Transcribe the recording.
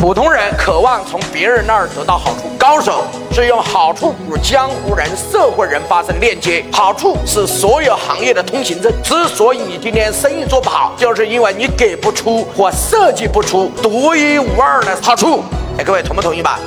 普通人渴望从别人那儿得到好处，高手是用好处与江湖人、社会人发生链接。好处是所有行业的通行证。之所以你今天生意做不好，就是因为你给不出或设计不出独一无二的好处。哎，各位同不同意吧？